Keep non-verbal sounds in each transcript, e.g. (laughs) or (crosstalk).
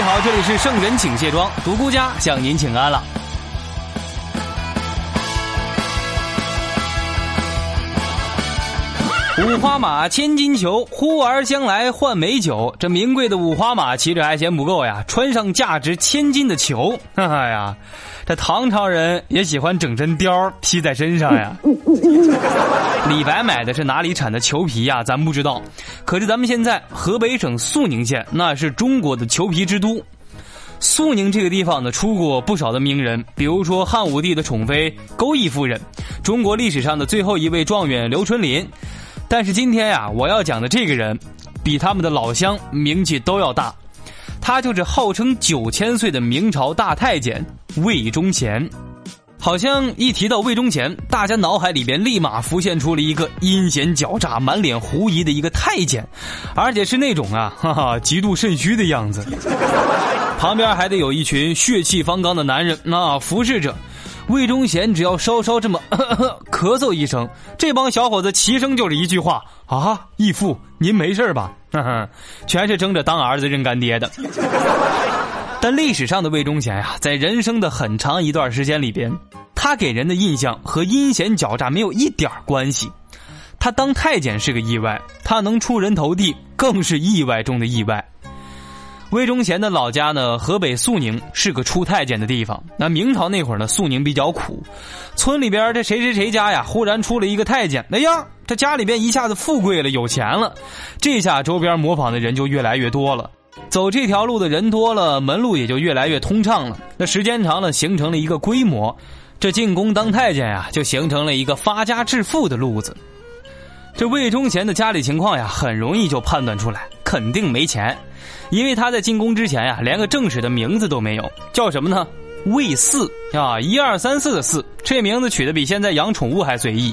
你好，这里是圣人请卸妆，独孤家向您请安了。五花马，千金裘，呼儿将来换美酒。这名贵的五花马骑着还嫌不够呀，穿上价值千金的裘。哎呀，这唐朝人也喜欢整针貂披在身上呀。李白买的是哪里产的裘皮呀？咱不知道。可是咱们现在河北省肃宁县，那是中国的裘皮之都。肃宁这个地方呢，出过不少的名人，比如说汉武帝的宠妃钩弋夫人，中国历史上的最后一位状元刘春霖。但是今天呀，我要讲的这个人，比他们的老乡名气都要大。他就是号称九千岁的明朝大太监魏忠贤。好像一提到魏忠贤，大家脑海里边立马浮现出了一个阴险狡诈、满脸狐疑的一个太监，而且是那种啊，哈哈，极度肾虚的样子。旁边还得有一群血气方刚的男人啊服侍着。魏忠贤只要稍稍这么咳嗽一声，这帮小伙子齐声就是一句话：“啊，义父，您没事吧？” (laughs) 全是争着当儿子认干爹的。但历史上的魏忠贤呀，在人生的很长一段时间里边，他给人的印象和阴险狡诈没有一点关系。他当太监是个意外，他能出人头地更是意外中的意外。魏忠贤的老家呢，河北肃宁是个出太监的地方。那明朝那会儿呢，肃宁比较苦，村里边这谁谁谁家呀，忽然出了一个太监，哎呀，他家里边一下子富贵了，有钱了，这下周边模仿的人就越来越多了。走这条路的人多了，门路也就越来越通畅了。那时间长了，形成了一个规模，这进宫当太监呀，就形成了一个发家致富的路子。这魏忠贤的家里情况呀，很容易就判断出来，肯定没钱。因为他在进宫之前呀，连个正式的名字都没有，叫什么呢？魏四啊，一二三四的四，这名字取得比现在养宠物还随意。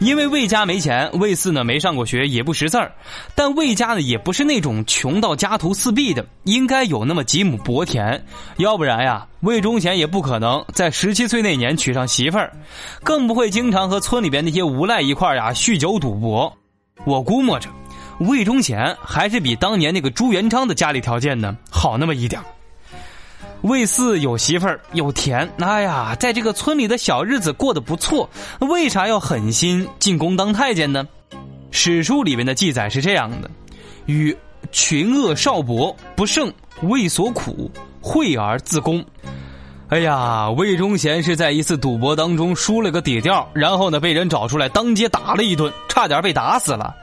因为魏家没钱，魏四呢没上过学，也不识字儿。但魏家呢也不是那种穷到家徒四壁的，应该有那么几亩薄田，要不然呀，魏忠贤也不可能在十七岁那年娶上媳妇儿，更不会经常和村里边那些无赖一块儿呀酗酒赌博。我估摸着。魏忠贤还是比当年那个朱元璋的家里条件呢好那么一点儿魏四有媳妇儿有田，哎呀，在这个村里的小日子过得不错，为啥要狠心进宫当太监呢？史书里面的记载是这样的：与群恶少伯不胜，为所苦，惠而自宫。哎呀，魏忠贤是在一次赌博当中输了个底调，然后呢被人找出来当街打了一顿，差点被打死了。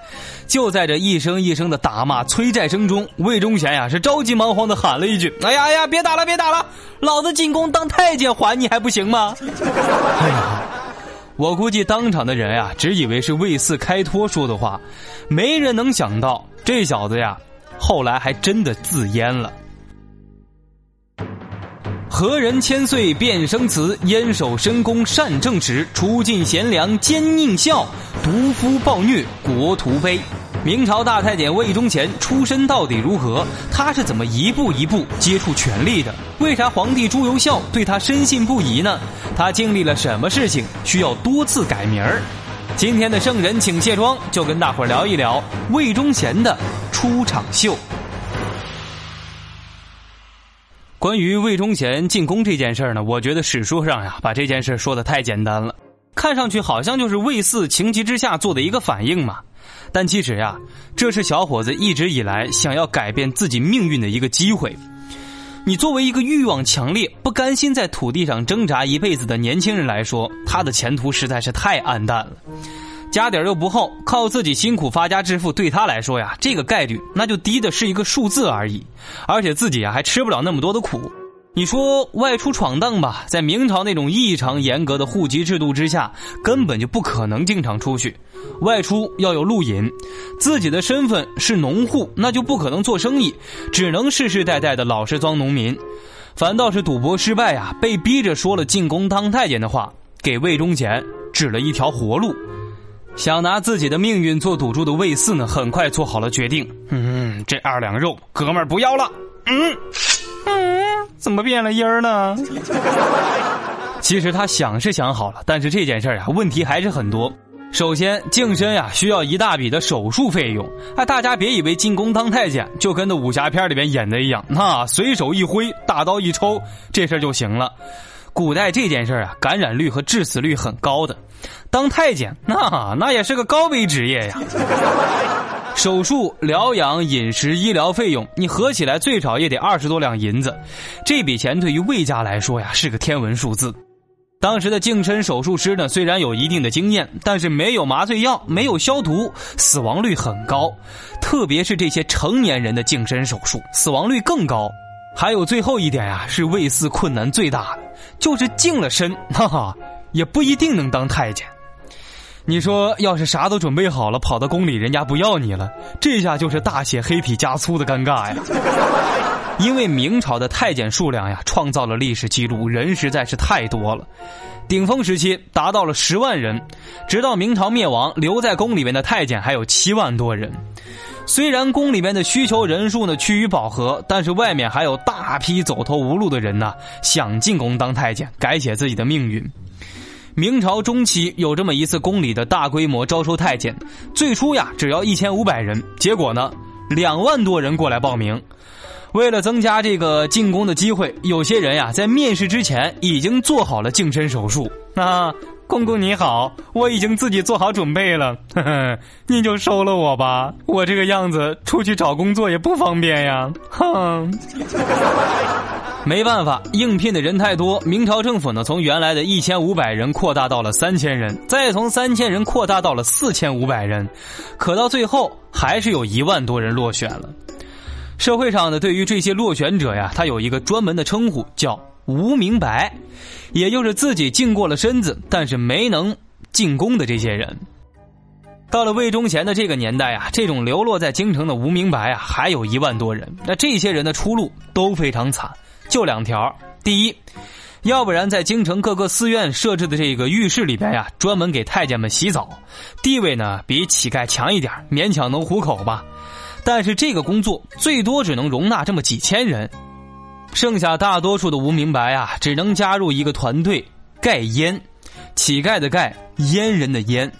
就在这一声一声的打骂催债声中，魏忠贤呀是着急忙慌的喊了一句：“哎 (laughs) 呀哎呀，别打了别打了，老子进宫当太监还你还不行吗？”哎呀，我估计当场的人呀只以为是魏四开脱说的话，没人能想到这小子呀后来还真的自阉了。何人千岁变生祠？燕守深宫善政职，除尽贤良奸佞孝，毒夫暴虐国徒悲。明朝大太监魏忠贤出身到底如何？他是怎么一步一步接触权力的？为啥皇帝朱由校对他深信不疑呢？他经历了什么事情需要多次改名儿？今天的圣人请卸妆，就跟大伙儿聊一聊魏忠贤的出场秀。关于魏忠贤进宫这件事呢，我觉得史书上呀把这件事说的太简单了，看上去好像就是魏四情急之下做的一个反应嘛。但其实呀，这是小伙子一直以来想要改变自己命运的一个机会。你作为一个欲望强烈、不甘心在土地上挣扎一辈子的年轻人来说，他的前途实在是太暗淡了。家底又不厚，靠自己辛苦发家致富，对他来说呀，这个概率那就低的是一个数字而已。而且自己啊还吃不了那么多的苦，你说外出闯荡吧，在明朝那种异常严格的户籍制度之下，根本就不可能经常出去。外出要有路引，自己的身份是农户，那就不可能做生意，只能世世代代的老实装农民。反倒是赌博失败呀，被逼着说了进宫当太监的话，给魏忠贤指了一条活路。想拿自己的命运做赌注的魏四呢，很快做好了决定。嗯，这二两肉，哥们儿不要了。嗯嗯。怎么变了音儿呢？(laughs) 其实他想是想好了，但是这件事儿啊，问题还是很多。首先，净身呀需要一大笔的手术费用。哎，大家别以为进宫当太监就跟那武侠片里边演的一样，那随手一挥，大刀一抽，这事儿就行了。古代这件事啊，感染率和致死率很高的。当太监，那那也是个高危职业呀。手术、疗养、饮食、医疗费用，你合起来最少也得二十多两银子。这笔钱对于魏家来说呀，是个天文数字。当时的净身手术师呢，虽然有一定的经验，但是没有麻醉药，没有消毒，死亡率很高。特别是这些成年人的净身手术，死亡率更高。还有最后一点啊，是卫四困难最大的，就是净了身，哈哈，也不一定能当太监。你说，要是啥都准备好了，跑到宫里，人家不要你了，这下就是大写黑体加粗的尴尬呀！因为明朝的太监数量呀，创造了历史记录，人实在是太多了，顶峰时期达到了十万人，直到明朝灭亡，留在宫里面的太监还有七万多人。虽然宫里面的需求人数呢趋于饱和，但是外面还有大批走投无路的人呢，想进宫当太监，改写自己的命运。明朝中期有这么一次宫里的大规模招收太监，最初呀只要一千五百人，结果呢两万多人过来报名。为了增加这个进攻的机会，有些人呀在面试之前已经做好了净身手术。啊，公公你好，我已经自己做好准备了，呵呵，你就收了我吧。我这个样子出去找工作也不方便呀，哼。没办法，应聘的人太多，明朝政府呢从原来的一千五百人扩大到了三千人，再从三千人扩大到了四千五百人，可到最后还是有一万多人落选了。社会上呢，对于这些落选者呀，他有一个专门的称呼，叫“无名白”，也就是自己净过了身子，但是没能进宫的这些人。到了魏忠贤的这个年代啊，这种流落在京城的无名白啊，还有一万多人。那这些人的出路都非常惨。就两条，第一，要不然在京城各个寺院设置的这个浴室里边呀，专门给太监们洗澡，地位呢比乞丐强一点，勉强能糊口吧。但是这个工作最多只能容纳这么几千人，剩下大多数的无名白啊，只能加入一个团队盖烟，乞丐的盖，阉人的阉，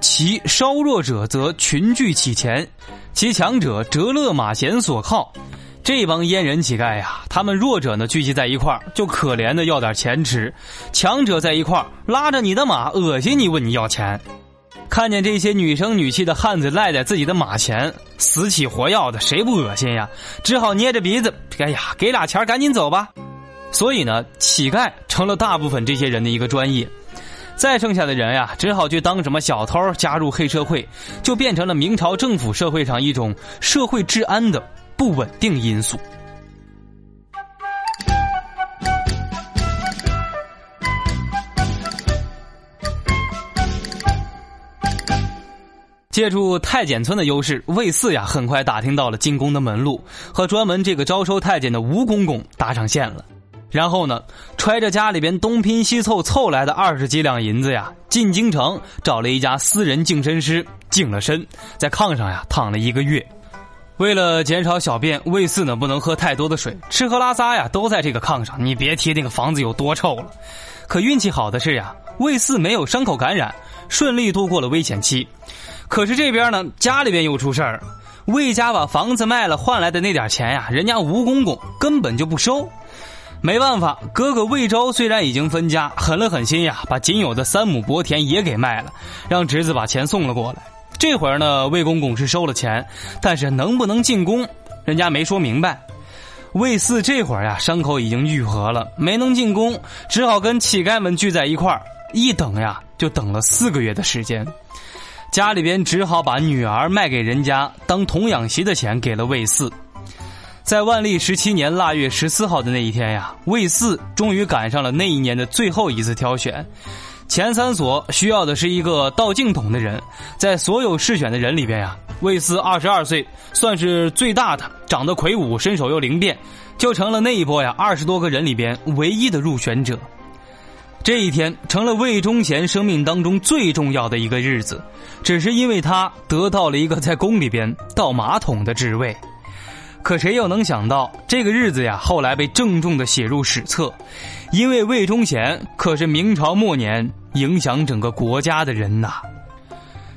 其稍弱者则群聚乞钱，其强者折勒马衔所靠。这帮阉人乞丐呀，他们弱者呢聚集在一块儿，就可怜的要点钱吃；强者在一块儿拉着你的马，恶心你问你要钱。看见这些女声女气的汉子赖在自己的马前，死起活要的，谁不恶心呀？只好捏着鼻子，哎呀，给俩钱赶紧走吧。所以呢，乞丐成了大部分这些人的一个专业。再剩下的人呀，只好去当什么小偷，加入黑社会，就变成了明朝政府社会上一种社会治安的。不稳定因素。借助太监村的优势，魏四呀很快打听到了进宫的门路，和专门这个招收太监的吴公公搭上线了。然后呢，揣着家里边东拼西凑凑来的二十几两银子呀，进京城找了一家私人净身师，净了身，在炕上呀躺了一个月。为了减少小便，魏四呢不能喝太多的水，吃喝拉撒呀都在这个炕上。你别提那个房子有多臭了。可运气好的是呀，魏四没有伤口感染，顺利度过了危险期。可是这边呢，家里边又出事儿，魏家把房子卖了换来的那点钱呀，人家吴公公根本就不收。没办法，哥哥魏昭虽然已经分家，狠了狠心呀，把仅有的三亩薄田也给卖了，让侄子把钱送了过来。这会儿呢，魏公公是收了钱，但是能不能进宫，人家没说明白。魏四这会儿呀，伤口已经愈合了，没能进宫，只好跟乞丐们聚在一块儿，一等呀，就等了四个月的时间。家里边只好把女儿卖给人家当童养媳的钱给了魏四。在万历十七年腊月十四号的那一天呀，魏四终于赶上了那一年的最后一次挑选。前三所需要的是一个倒镜筒的人，在所有试选的人里边呀，魏四二十二岁，算是最大的，长得魁梧，身手又灵便，就成了那一波呀二十多个人里边唯一的入选者。这一天成了魏忠贤生命当中最重要的一个日子，只是因为他得到了一个在宫里边倒马桶的职位。可谁又能想到，这个日子呀，后来被郑重的写入史册，因为魏忠贤可是明朝末年影响整个国家的人呐。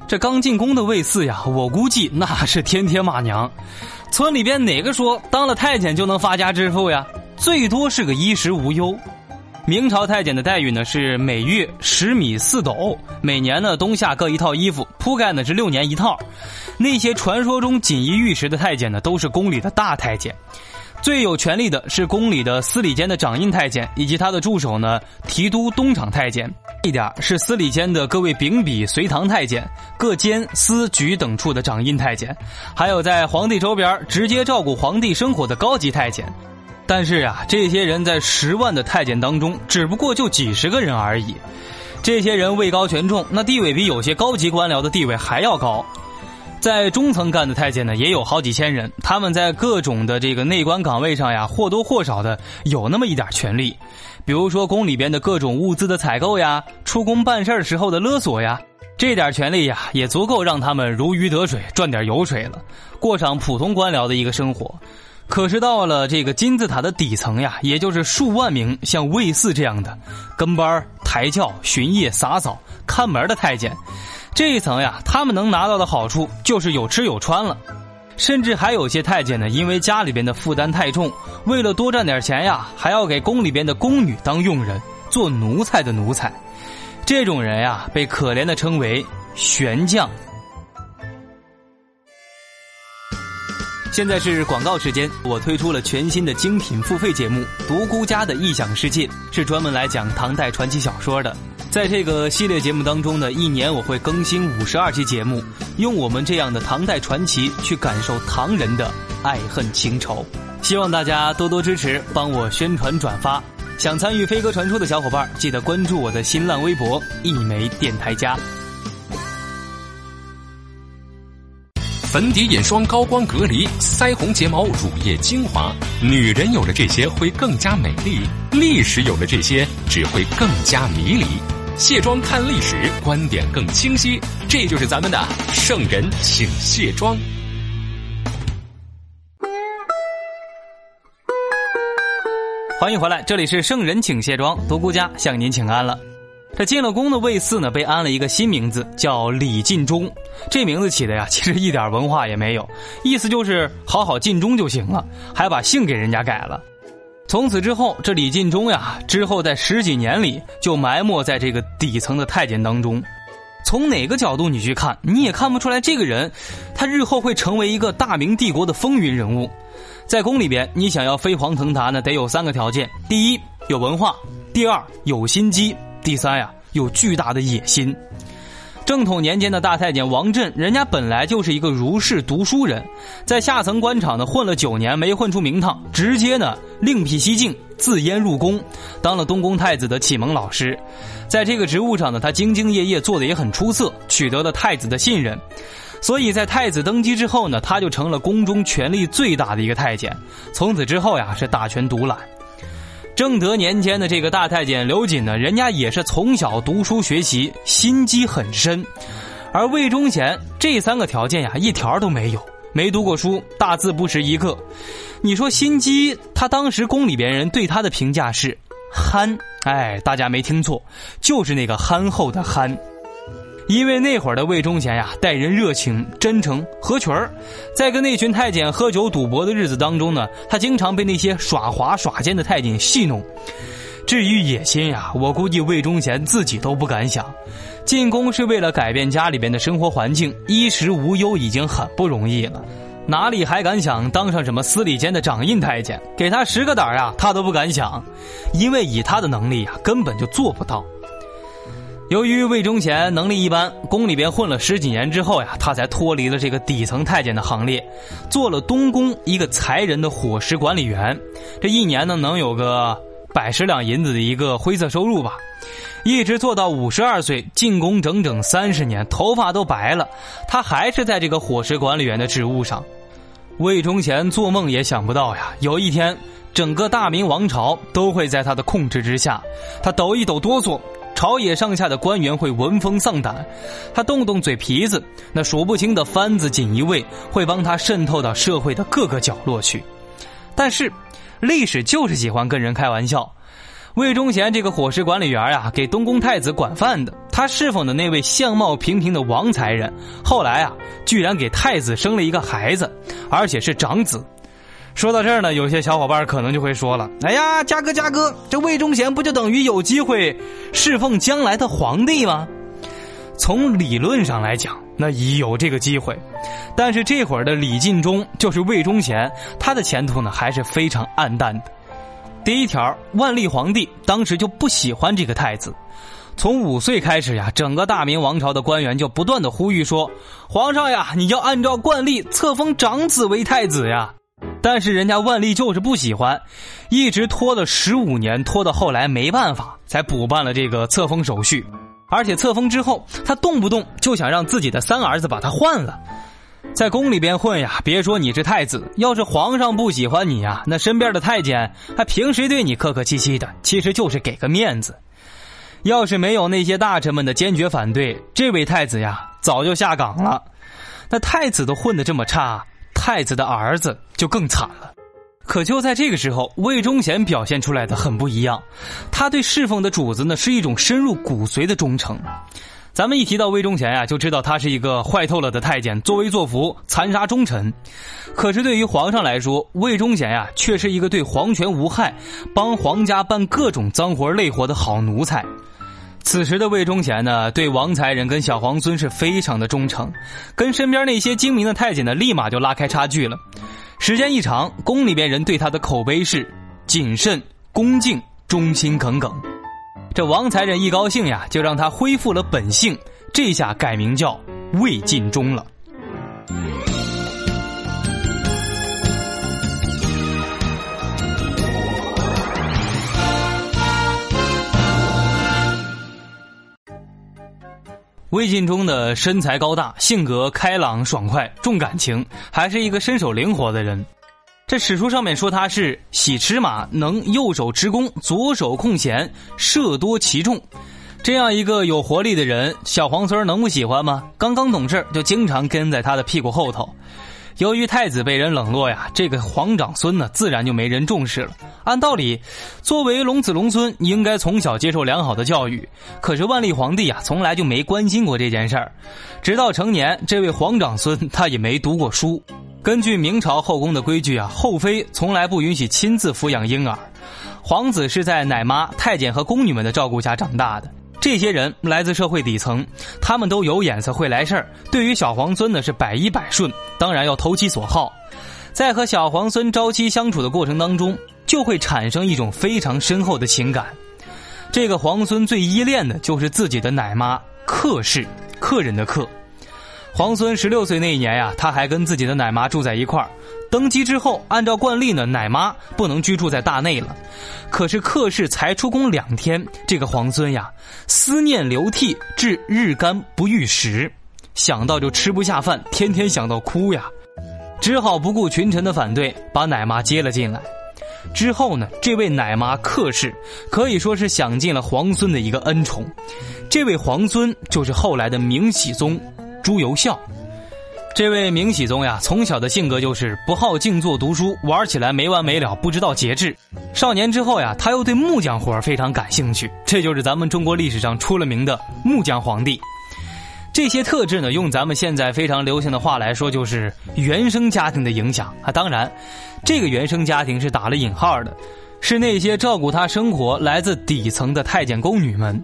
这刚进宫的魏四呀，我估计那是天天骂娘。村里边哪个说当了太监就能发家致富呀？最多是个衣食无忧。明朝太监的待遇呢是每月十米四斗，每年呢冬夏各一套衣服，铺盖呢是六年一套。那些传说中锦衣玉食的太监呢，都是宫里的大太监。最有权力的是宫里的司礼监的掌印太监，以及他的助手呢，提督东厂太监。一点是司礼监的各位秉笔随堂太监，各监司局等处的掌印太监，还有在皇帝周边直接照顾皇帝生活的高级太监。但是啊，这些人在十万的太监当中，只不过就几十个人而已。这些人位高权重，那地位比有些高级官僚的地位还要高。在中层干的太监呢，也有好几千人，他们在各种的这个内官岗位上呀，或多或少的有那么一点权利，比如说宫里边的各种物资的采购呀，出宫办事时候的勒索呀，这点权利呀，也足够让他们如鱼得水，赚点油水了，过上普通官僚的一个生活。可是到了这个金字塔的底层呀，也就是数万名像魏四这样的跟班、抬轿、巡夜、洒扫、看门的太监。这一层呀，他们能拿到的好处就是有吃有穿了，甚至还有些太监呢，因为家里边的负担太重，为了多赚点钱呀，还要给宫里边的宫女当佣人，做奴才的奴才。这种人呀，被可怜的称为悬将。现在是广告时间，我推出了全新的精品付费节目《独孤家的异想世界》，是专门来讲唐代传奇小说的。在这个系列节目当中呢，一年我会更新五十二期节目，用我们这样的唐代传奇去感受唐人的爱恨情仇。希望大家多多支持，帮我宣传转发。想参与飞鸽传书的小伙伴，记得关注我的新浪微博“一枚电台家”。粉底、眼霜、高光隔离、腮红、睫毛、乳液、精华，女人有了这些会更加美丽；历史有了这些只会更加迷离。卸妆看历史，观点更清晰。这就是咱们的圣人请卸妆。欢迎回来，这里是圣人请卸妆，独孤家向您请安了。这进了宫的魏四呢，被安了一个新名字，叫李进忠。这名字起的呀，其实一点文化也没有，意思就是好好尽忠就行了，还把姓给人家改了。从此之后，这李进忠呀，之后在十几年里就埋没在这个底层的太监当中。从哪个角度你去看，你也看不出来这个人，他日后会成为一个大明帝国的风云人物。在宫里边，你想要飞黄腾达呢，得有三个条件：第一，有文化；第二，有心机。第三呀，有巨大的野心。正统年间的大太监王振，人家本来就是一个儒士读书人，在下层官场呢混了九年，没混出名堂，直接呢另辟蹊径，自阉入宫，当了东宫太子的启蒙老师。在这个职务上呢，他兢兢业业，做的也很出色，取得了太子的信任。所以在太子登基之后呢，他就成了宫中权力最大的一个太监。从此之后呀，是大权独揽。正德年间的这个大太监刘瑾呢，人家也是从小读书学习，心机很深，而魏忠贤这三个条件呀，一条都没有，没读过书，大字不识一个。你说心机，他当时宫里边人对他的评价是憨，哎，大家没听错，就是那个憨厚的憨。因为那会儿的魏忠贤呀，待人热情、真诚、合群儿，在跟那群太监喝酒赌博的日子当中呢，他经常被那些耍滑耍奸的太监戏弄。至于野心呀，我估计魏忠贤自己都不敢想。进宫是为了改变家里边的生活环境，衣食无忧已经很不容易了，哪里还敢想当上什么司礼监的掌印太监？给他十个胆儿啊，他都不敢想，因为以他的能力呀，根本就做不到。由于魏忠贤能力一般，宫里边混了十几年之后呀，他才脱离了这个底层太监的行列，做了东宫一个才人的伙食管理员。这一年呢，能有个百十两银子的一个灰色收入吧。一直做到五十二岁，进宫整整三十年，头发都白了，他还是在这个伙食管理员的职务上。魏忠贤做梦也想不到呀，有一天整个大明王朝都会在他的控制之下，他抖一抖哆嗦。朝野上下的官员会闻风丧胆，他动动嘴皮子，那数不清的番子锦衣卫会帮他渗透到社会的各个角落去。但是，历史就是喜欢跟人开玩笑。魏忠贤这个伙食管理员呀，给东宫太子管饭的，他侍奉的那位相貌平平的王才人，后来啊，居然给太子生了一个孩子，而且是长子。说到这儿呢，有些小伙伴可能就会说了：“哎呀，嘉哥嘉哥，这魏忠贤不就等于有机会侍奉将来的皇帝吗？”从理论上来讲，那已有这个机会，但是这会儿的李进忠就是魏忠贤，他的前途呢还是非常暗淡的。第一条，万历皇帝当时就不喜欢这个太子，从五岁开始呀，整个大明王朝的官员就不断的呼吁说：“皇上呀，你要按照惯例册封长子为太子呀。”但是人家万历就是不喜欢，一直拖了十五年，拖到后来没办法，才补办了这个册封手续。而且册封之后，他动不动就想让自己的三儿子把他换了。在宫里边混呀，别说你是太子，要是皇上不喜欢你呀，那身边的太监还平时对你客客气气的，其实就是给个面子。要是没有那些大臣们的坚决反对，这位太子呀，早就下岗了。那太子都混得这么差。太子的儿子就更惨了，可就在这个时候，魏忠贤表现出来的很不一样。他对侍奉的主子呢，是一种深入骨髓的忠诚。咱们一提到魏忠贤呀，就知道他是一个坏透了的太监，作威作福，残杀忠臣。可是对于皇上来说，魏忠贤呀，却是一个对皇权无害，帮皇家办各种脏活累活的好奴才。此时的魏忠贤呢，对王才人跟小皇孙是非常的忠诚，跟身边那些精明的太监呢，立马就拉开差距了。时间一长，宫里边人对他的口碑是谨慎、恭敬、忠心耿耿。这王才人一高兴呀，就让他恢复了本姓，这下改名叫魏晋忠了。魏晋中的身材高大，性格开朗爽快，重感情，还是一个身手灵活的人。这史书上面说他是喜驰马，能右手持弓，左手控弦，射多其重。这样一个有活力的人，小黄孙能不喜欢吗？刚刚懂事就经常跟在他的屁股后头。由于太子被人冷落呀，这个皇长孙呢，自然就没人重视了。按道理，作为龙子龙孙，应该从小接受良好的教育。可是万历皇帝啊，从来就没关心过这件事儿。直到成年，这位皇长孙他也没读过书。根据明朝后宫的规矩啊，后妃从来不允许亲自抚养婴儿，皇子是在奶妈、太监和宫女们的照顾下长大的。这些人来自社会底层，他们都有眼色，会来事儿。对于小皇孙呢，是百依百顺，当然要投其所好。在和小皇孙朝夕相处的过程当中，就会产生一种非常深厚的情感。这个皇孙最依恋的就是自己的奶妈客氏，客人的客。皇孙十六岁那一年呀，他还跟自己的奶妈住在一块儿。登基之后，按照惯例呢，奶妈不能居住在大内了。可是客氏才出宫两天，这个皇孙呀，思念流涕至日干不欲食，想到就吃不下饭，天天想到哭呀，只好不顾群臣的反对，把奶妈接了进来。之后呢，这位奶妈客氏可以说是享尽了皇孙的一个恩宠。这位皇孙就是后来的明熹宗朱由校。这位明熹宗呀，从小的性格就是不好静坐读书，玩起来没完没了，不知道节制。少年之后呀，他又对木匠活非常感兴趣，这就是咱们中国历史上出了名的木匠皇帝。这些特质呢，用咱们现在非常流行的话来说，就是原生家庭的影响啊。当然，这个原生家庭是打了引号的，是那些照顾他生活来自底层的太监宫女们。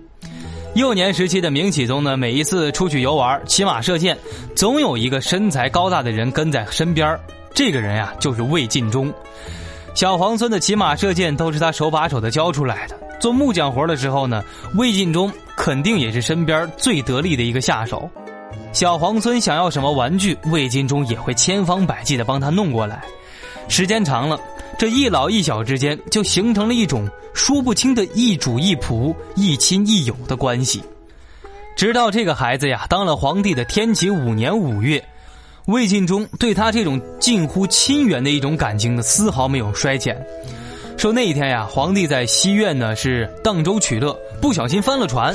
幼年时期的明启宗呢，每一次出去游玩、骑马射箭，总有一个身材高大的人跟在身边这个人呀，就是魏晋忠。小黄村的骑马射箭都是他手把手的教出来的。做木匠活的时候呢，魏晋忠肯定也是身边最得力的一个下手。小黄村想要什么玩具，魏晋忠也会千方百计的帮他弄过来。时间长了，这一老一小之间就形成了一种说不清的一主一仆、一亲一友的关系。直到这个孩子呀当了皇帝的天启五年五月，魏晋忠对他这种近乎亲缘的一种感情呢丝毫没有衰减。说那一天呀，皇帝在西苑呢是荡舟取乐，不小心翻了船。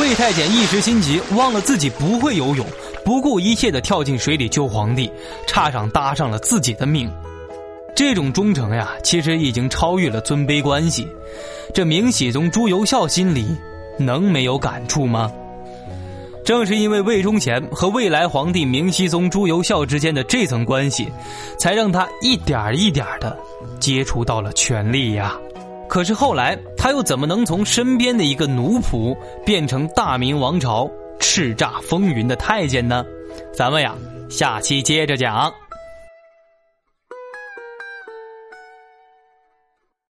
魏太监一时心急，忘了自己不会游泳，不顾一切的跳进水里救皇帝，差上搭上了自己的命。这种忠诚呀，其实已经超越了尊卑关系。这明熹宗朱由校心里能没有感触吗？正是因为魏忠贤和未来皇帝明熹宗朱由校之间的这层关系，才让他一点一点的接触到了权力呀。可是后来他又怎么能从身边的一个奴仆变成大明王朝叱咤风云的太监呢？咱们呀，下期接着讲。